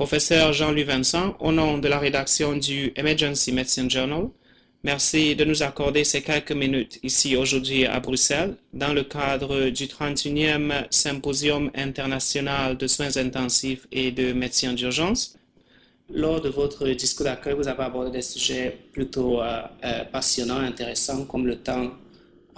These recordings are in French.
Professeur Jean-Louis Vincent, au nom de la rédaction du Emergency Medicine Journal, merci de nous accorder ces quelques minutes ici aujourd'hui à Bruxelles dans le cadre du 31e Symposium international de soins intensifs et de médecine d'urgence. Lors de votre discours d'accueil, vous avez abordé des sujets plutôt euh, euh, passionnants, intéressants, comme le temps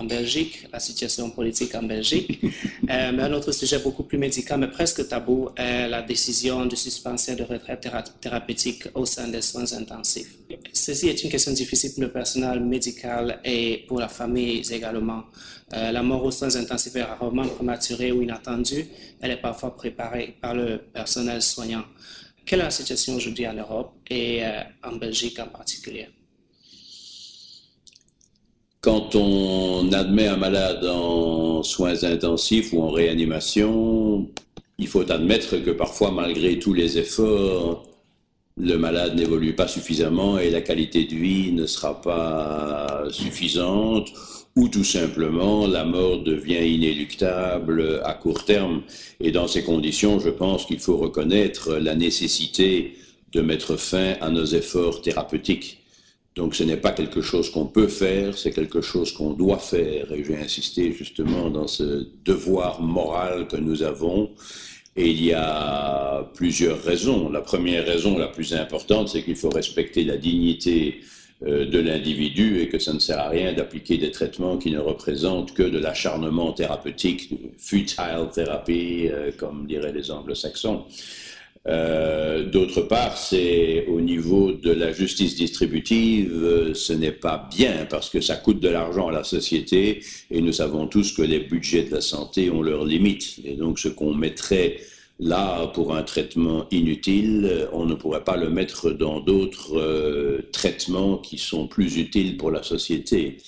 en Belgique, la situation politique en Belgique. Euh, mais un autre sujet beaucoup plus médical, mais presque tabou, est la décision de suspension de retraite thérapeutique au sein des soins intensifs. Ceci est une question difficile pour le personnel médical et pour la famille également. Euh, la mort aux soins intensifs est rarement prématurée ou inattendue. Elle est parfois préparée par le personnel soignant. Quelle est la situation aujourd'hui en Europe et euh, en Belgique en particulier? Quand on admet un malade en soins intensifs ou en réanimation, il faut admettre que parfois, malgré tous les efforts, le malade n'évolue pas suffisamment et la qualité de vie ne sera pas suffisante ou tout simplement la mort devient inéluctable à court terme. Et dans ces conditions, je pense qu'il faut reconnaître la nécessité de mettre fin à nos efforts thérapeutiques. Donc ce n'est pas quelque chose qu'on peut faire, c'est quelque chose qu'on doit faire. Et j'ai insisté justement dans ce devoir moral que nous avons. Et il y a plusieurs raisons. La première raison, la plus importante, c'est qu'il faut respecter la dignité euh, de l'individu et que ça ne sert à rien d'appliquer des traitements qui ne représentent que de l'acharnement thérapeutique, futile therapy, euh, comme diraient les anglo-saxons. Euh, d'autre part, c'est au niveau de la justice distributive, euh, ce n'est pas bien parce que ça coûte de l'argent à la société et nous savons tous que les budgets de la santé ont leurs limites. Et donc ce qu'on mettrait là pour un traitement inutile, on ne pourrait pas le mettre dans d'autres euh, traitements qui sont plus utiles pour la société.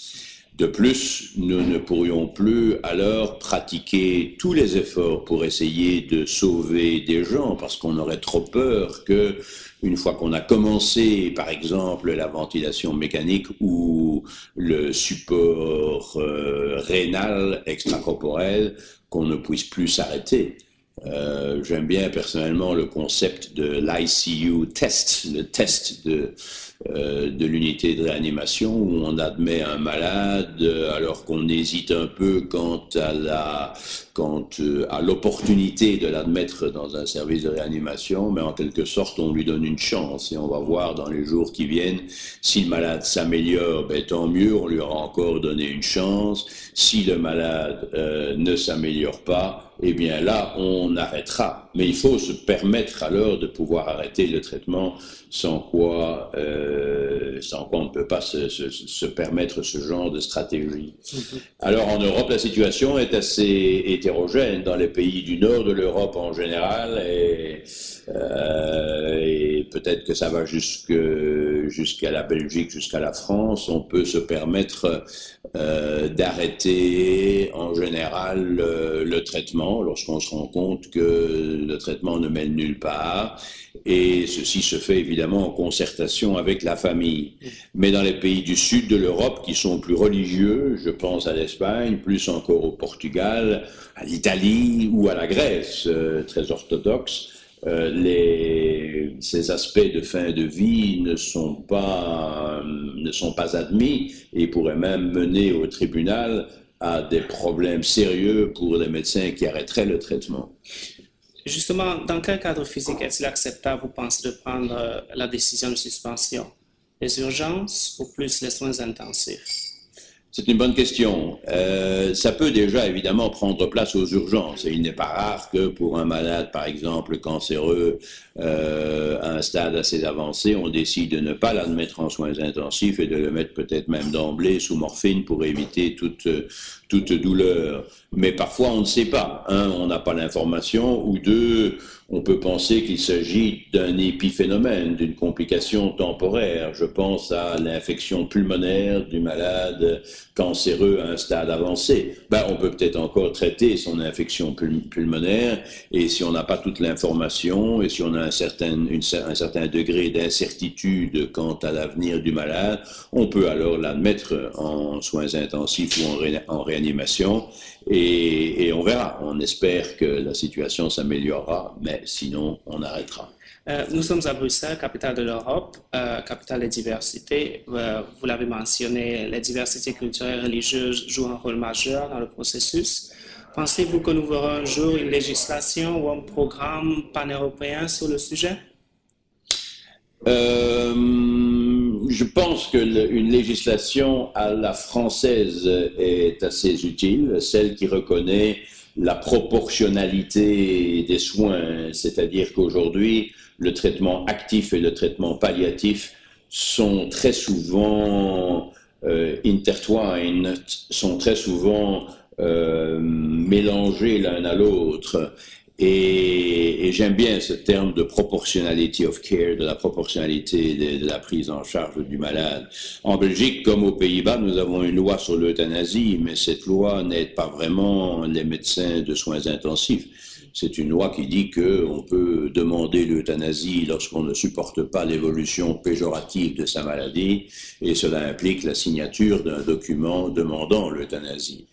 De plus, nous ne pourrions plus alors pratiquer tous les efforts pour essayer de sauver des gens parce qu'on aurait trop peur que, une fois qu'on a commencé, par exemple, la ventilation mécanique ou le support euh, rénal extracorporel, qu'on ne puisse plus s'arrêter. Euh, J'aime bien personnellement le concept de l'ICU test, le test de de l'unité de réanimation où on admet un malade alors qu'on hésite un peu quant à la quant euh, à l'opportunité de l'admettre dans un service de réanimation, mais en quelque sorte on lui donne une chance et on va voir dans les jours qui viennent si le malade s'améliore, ben, tant mieux, on lui aura encore donné une chance. Si le malade euh, ne s'améliore pas, eh bien là, on arrêtera. Mais il faut se permettre alors de pouvoir arrêter le traitement sans quoi, euh, sans quoi on ne peut pas se, se, se, permettre ce genre de stratégie. Alors en Europe, la situation est assez hétérogène dans les pays du nord de l'Europe en général et, euh, et peut-être que ça va jusqu'à la Belgique, jusqu'à la France. On peut se permettre euh, d'arrêter en général le, traitement lorsqu'on se rend compte que le traitement ne mène nulle part. Et ceci se fait évidemment en concertation avec la famille. Mais dans les pays du sud de l'Europe qui sont plus religieux, je pense à l'Espagne, plus encore au Portugal, à l'Italie ou à la Grèce, euh, très orthodoxe, euh, ces aspects de fin de vie ne sont pas, ne sont pas admis et pourraient même mener au tribunal à des problèmes sérieux pour les médecins qui arrêteraient le traitement. Justement, dans quel cadre physique est-il acceptable, vous pensez, de prendre euh, la décision de suspension? Les urgences ou plus les soins intensifs? C'est une bonne question. Euh, ça peut déjà évidemment prendre place aux urgences. Il n'est pas rare que pour un malade, par exemple, cancéreux, euh, à un stade assez avancé, on décide de ne pas l'admettre en soins intensifs et de le mettre peut-être même d'emblée sous morphine pour éviter toute, toute douleur. Mais parfois, on ne sait pas. Un, on n'a pas l'information, ou deux, on peut penser qu'il s'agit d'un épiphénomène, d'une complication temporaire. Je pense à l'infection pulmonaire du malade cancéreux à un stade avancé. Ben, on peut peut-être encore traiter son infection pulmonaire, et si on n'a pas toute l'information, et si on a un certain, un certain degré d'incertitude quant à l'avenir du malade, on peut alors l'admettre en soins intensifs ou en, ré, en réanimation, et on verra. On espère que la situation s'améliorera, mais sinon, on arrêtera. Euh, nous sommes à Bruxelles, capitale de l'Europe, euh, capitale de diversité. Euh, vous l'avez mentionné, la diversité culturelle et religieuse joue un rôle majeur dans le processus. Pensez-vous que nous verrons un jour une législation ou un programme pan-européen sur le sujet? Je pense qu'une législation à la française est assez utile, celle qui reconnaît la proportionnalité des soins, c'est-à-dire qu'aujourd'hui, le traitement actif et le traitement palliatif sont très souvent euh, intertwined, sont très souvent euh, mélangés l'un à l'autre. Et, j'aime bien ce terme de proportionality of care, de la proportionnalité de, la prise en charge du malade. En Belgique, comme aux Pays-Bas, nous avons une loi sur l'euthanasie, mais cette loi n'aide pas vraiment les médecins de soins intensifs. C'est une loi qui dit qu'on peut demander l'euthanasie lorsqu'on ne supporte pas l'évolution péjorative de sa maladie, et cela implique la signature d'un document demandant l'euthanasie.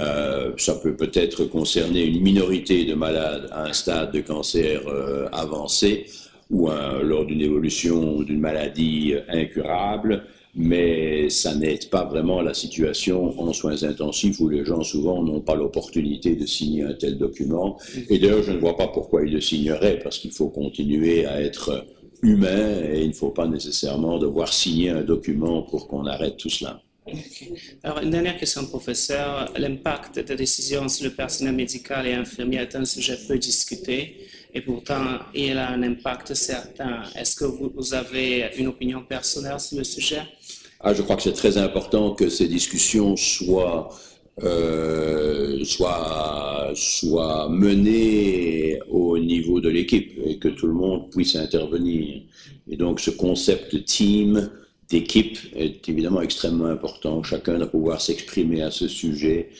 Euh, ça peut peut-être concerner une minorité de malades à un stade de cancer euh, avancé ou lors d'une évolution d'une maladie incurable mais ça n'aide pas vraiment la situation en soins intensifs où les gens souvent n'ont pas l'opportunité de signer un tel document. Et d'ailleurs, je ne vois pas pourquoi ils le signeraient, parce qu'il faut continuer à être humain et il ne faut pas nécessairement devoir signer un document pour qu'on arrête tout cela. Alors, une dernière question, professeur. L'impact des décisions sur le personnel médical et infirmier est un sujet peu discuté et pourtant il a un impact certain. Est-ce que vous, avez une opinion personnelle sur le sujet? Ah, Je crois que c'est très important que ces discussions soient, euh, soient, soient menées au niveau de l'équipe et que tout le monde puisse intervenir. Et donc ce concept de team, d'équipe est évidemment extrêmement important. Chacun doit pouvoir s'exprimer à ce sujet.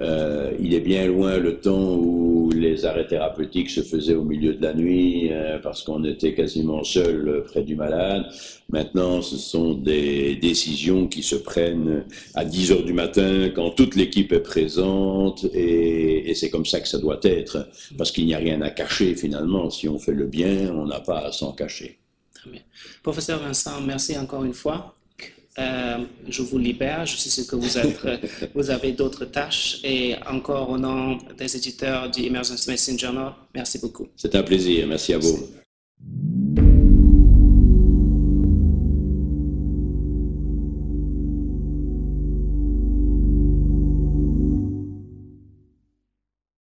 Euh, il est bien loin le temps où les arrêts thérapeutiques se faisaient au milieu de la nuit euh, parce qu'on était quasiment seul près du malade. Maintenant, ce sont des décisions qui se prennent à 10 heures du matin quand toute l'équipe est présente et, et c'est comme ça que ça doit être parce qu'il n'y a rien à cacher finalement. Si on fait le bien, on n'a pas à s'en cacher. Très bien. Professeur Vincent, merci encore une fois. Euh, je vous libère. Je sais que vous, êtes, vous avez d'autres tâches. Et encore au nom des éditeurs du Emergency Medicine Journal, merci beaucoup. C'est un plaisir. Merci à vous.